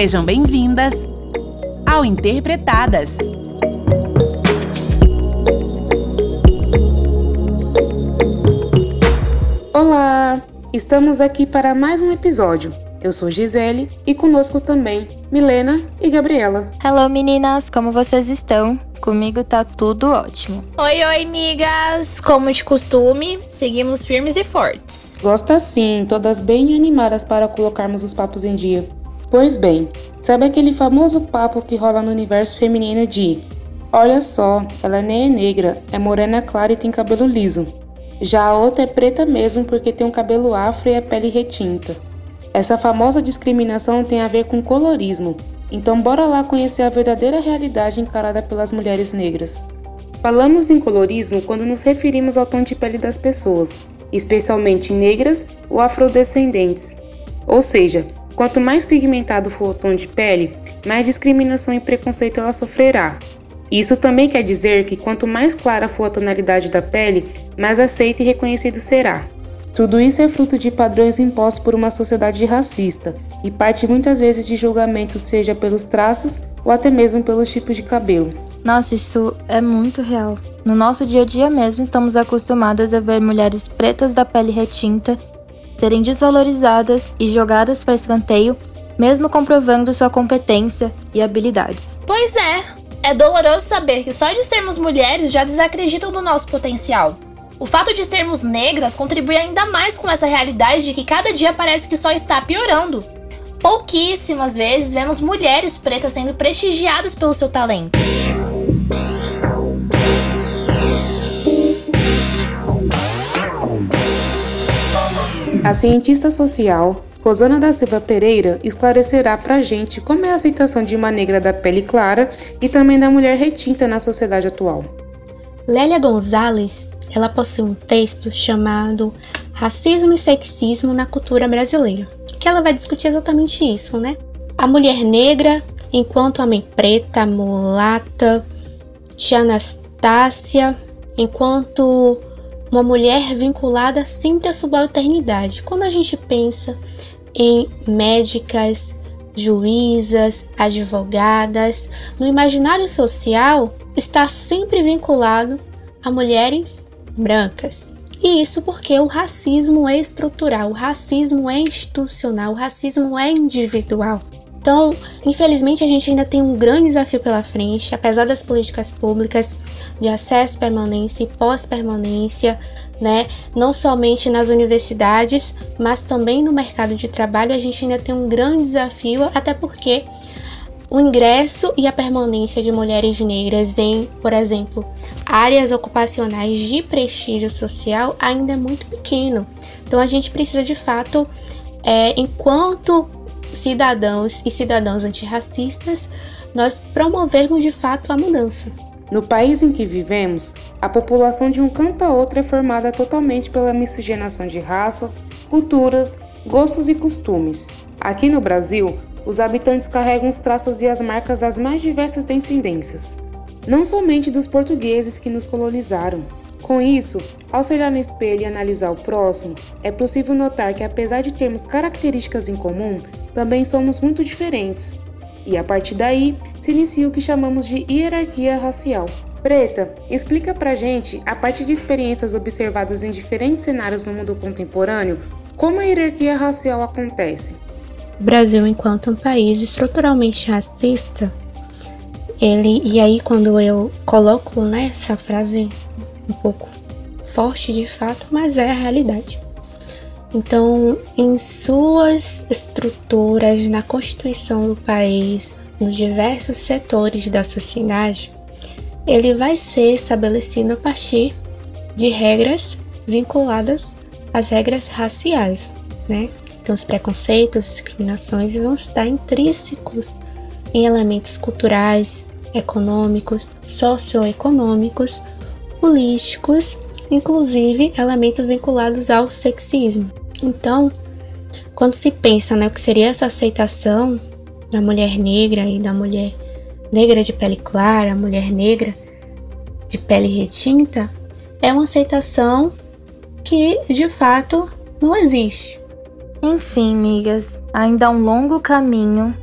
Sejam bem-vindas ao Interpretadas. Olá! Estamos aqui para mais um episódio. Eu sou Gisele e conosco também Milena e Gabriela. Hello meninas, como vocês estão? Comigo tá tudo ótimo. Oi, oi, amigas! Como de costume, seguimos firmes e fortes. Gosta sim, todas bem animadas para colocarmos os papos em dia. Pois bem, sabe aquele famoso papo que rola no universo feminino de Olha só, ela nem é negra, é morena clara e tem cabelo liso. Já a outra é preta mesmo porque tem um cabelo afro e a pele retinta. Essa famosa discriminação tem a ver com colorismo, então bora lá conhecer a verdadeira realidade encarada pelas mulheres negras. Falamos em colorismo quando nos referimos ao tom de pele das pessoas, especialmente negras ou afrodescendentes. Ou seja, quanto mais pigmentado for o tom de pele, mais discriminação e preconceito ela sofrerá. Isso também quer dizer que quanto mais clara for a tonalidade da pele, mais aceito e reconhecido será. Tudo isso é fruto de padrões impostos por uma sociedade racista e parte muitas vezes de julgamentos, seja pelos traços ou até mesmo pelos tipos de cabelo. Nossa, isso é muito real. No nosso dia a dia mesmo, estamos acostumadas a ver mulheres pretas da pele retinta serem desvalorizadas e jogadas para escanteio, mesmo comprovando sua competência e habilidades. Pois é, é doloroso saber que só de sermos mulheres já desacreditam no nosso potencial. O fato de sermos negras contribui ainda mais com essa realidade de que cada dia parece que só está piorando. Pouquíssimas vezes vemos mulheres pretas sendo prestigiadas pelo seu talento. A cientista social Rosana da Silva Pereira esclarecerá pra gente como é a aceitação de uma negra da pele clara e também da mulher retinta na sociedade atual. Lélia Gonzalez ela possui um texto chamado Racismo e Sexismo na Cultura Brasileira, que ela vai discutir exatamente isso, né? A mulher negra, enquanto homem preta, mulata, tia Anastácia, enquanto uma mulher vinculada sempre à subalternidade. Quando a gente pensa em médicas, juízas, advogadas, no imaginário social está sempre vinculado a mulheres brancas. E isso porque o racismo é estrutural, o racismo é institucional, o racismo é individual. Então, infelizmente, a gente ainda tem um grande desafio pela frente, apesar das políticas públicas de acesso, permanência e pós-permanência, né? Não somente nas universidades, mas também no mercado de trabalho, a gente ainda tem um grande desafio, até porque o ingresso e a permanência de mulheres negras em, por exemplo, áreas ocupacionais de prestígio social ainda é muito pequeno. Então a gente precisa de fato, é, enquanto cidadãos e cidadãs antirracistas, nós promovermos de fato a mudança. No país em que vivemos, a população de um canto a outro é formada totalmente pela miscigenação de raças, culturas, gostos e costumes. Aqui no Brasil, os habitantes carregam os traços e as marcas das mais diversas descendências não somente dos portugueses que nos colonizaram. Com isso, ao se olhar no espelho e analisar o próximo, é possível notar que, apesar de termos características em comum, também somos muito diferentes. E a partir daí se inicia o que chamamos de hierarquia racial. Preta, explica pra gente, a partir de experiências observadas em diferentes cenários no mundo contemporâneo, como a hierarquia racial acontece. Brasil, enquanto um país estruturalmente racista, ele e aí quando eu coloco né, essa frase um pouco forte de fato, mas é a realidade. Então, em suas estruturas, na constituição do país, nos diversos setores da sociedade, ele vai ser estabelecido a partir de regras vinculadas às regras raciais, né? Então, os preconceitos, discriminações vão estar intrínsecos em elementos culturais, econômicos, socioeconômicos, políticos, inclusive elementos vinculados ao sexismo. Então, quando se pensa né, o que seria essa aceitação da mulher negra e da mulher negra de pele clara, mulher negra de pele retinta, é uma aceitação que de fato não existe. Enfim, migas, ainda há um longo caminho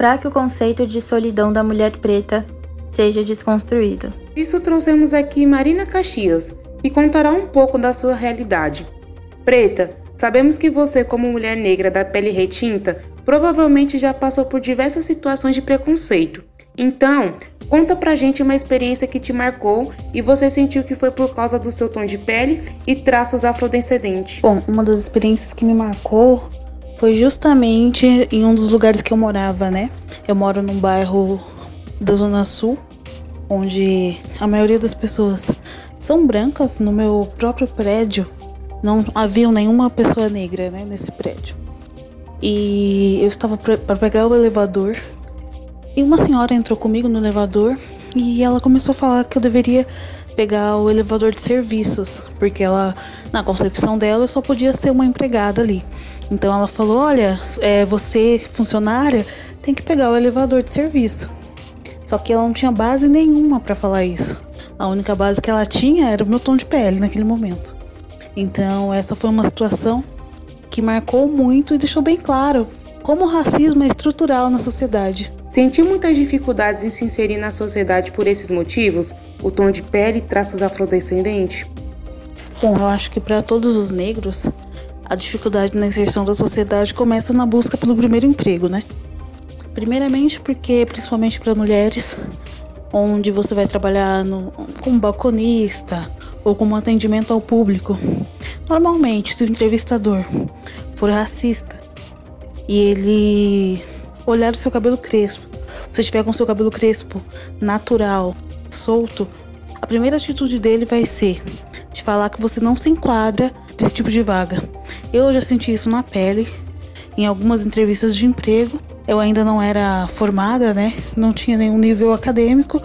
para que o conceito de solidão da mulher preta seja desconstruído. Isso trouxemos aqui Marina Caxias, que contará um pouco da sua realidade. Preta, sabemos que você, como mulher negra da pele retinta, provavelmente já passou por diversas situações de preconceito. Então, conta pra gente uma experiência que te marcou e você sentiu que foi por causa do seu tom de pele e traços afrodescendentes. Bom, uma das experiências que me marcou foi justamente em um dos lugares que eu morava, né? Eu moro num bairro da Zona Sul, onde a maioria das pessoas são brancas. No meu próprio prédio não havia nenhuma pessoa negra né, nesse prédio. E eu estava para pegar o elevador e uma senhora entrou comigo no elevador e ela começou a falar que eu deveria pegar o elevador de serviços, porque ela, na concepção dela, eu só podia ser uma empregada ali. Então ela falou: Olha, é, você, funcionária, tem que pegar o elevador de serviço. Só que ela não tinha base nenhuma para falar isso. A única base que ela tinha era o meu tom de pele naquele momento. Então, essa foi uma situação que marcou muito e deixou bem claro como o racismo é estrutural na sociedade. Sentiu muitas dificuldades em se inserir na sociedade por esses motivos? O tom de pele e traços afrodescendentes? Bom, eu acho que para todos os negros, a dificuldade na inserção da sociedade começa na busca pelo primeiro emprego, né? Primeiramente porque, principalmente para mulheres, onde você vai trabalhar no, como balconista ou como atendimento ao público. Normalmente, se o entrevistador for racista e ele olhar o seu cabelo crespo, você estiver com seu cabelo crespo natural, solto, a primeira atitude dele vai ser de falar que você não se enquadra desse tipo de vaga. Eu já senti isso na pele em algumas entrevistas de emprego. Eu ainda não era formada, né? Não tinha nenhum nível acadêmico,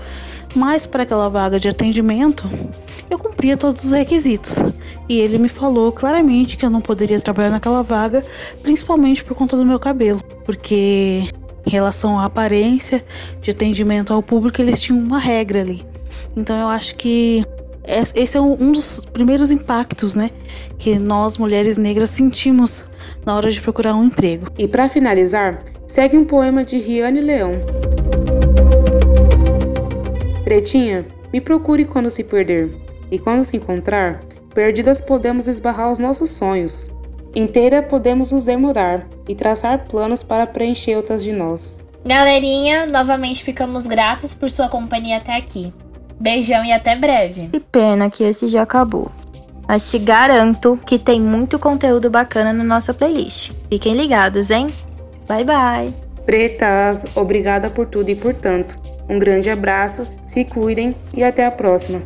mas para aquela vaga de atendimento, eu cumpria todos os requisitos. E ele me falou claramente que eu não poderia trabalhar naquela vaga, principalmente por conta do meu cabelo, porque em relação à aparência de atendimento ao público, eles tinham uma regra ali. Então eu acho que esse é um dos primeiros impactos, né, que nós mulheres negras sentimos na hora de procurar um emprego. E para finalizar, segue um poema de Riane Leão. Pretinha, me procure quando se perder, e quando se encontrar, perdidas podemos esbarrar os nossos sonhos. Inteira podemos nos demorar e traçar planos para preencher outras de nós. Galerinha, novamente ficamos gratos por sua companhia até aqui. Beijão e até breve. Que pena que esse já acabou. Mas te garanto que tem muito conteúdo bacana na nossa playlist. Fiquem ligados, hein? Bye bye! Pretas, obrigada por tudo e por tanto. Um grande abraço, se cuidem e até a próxima.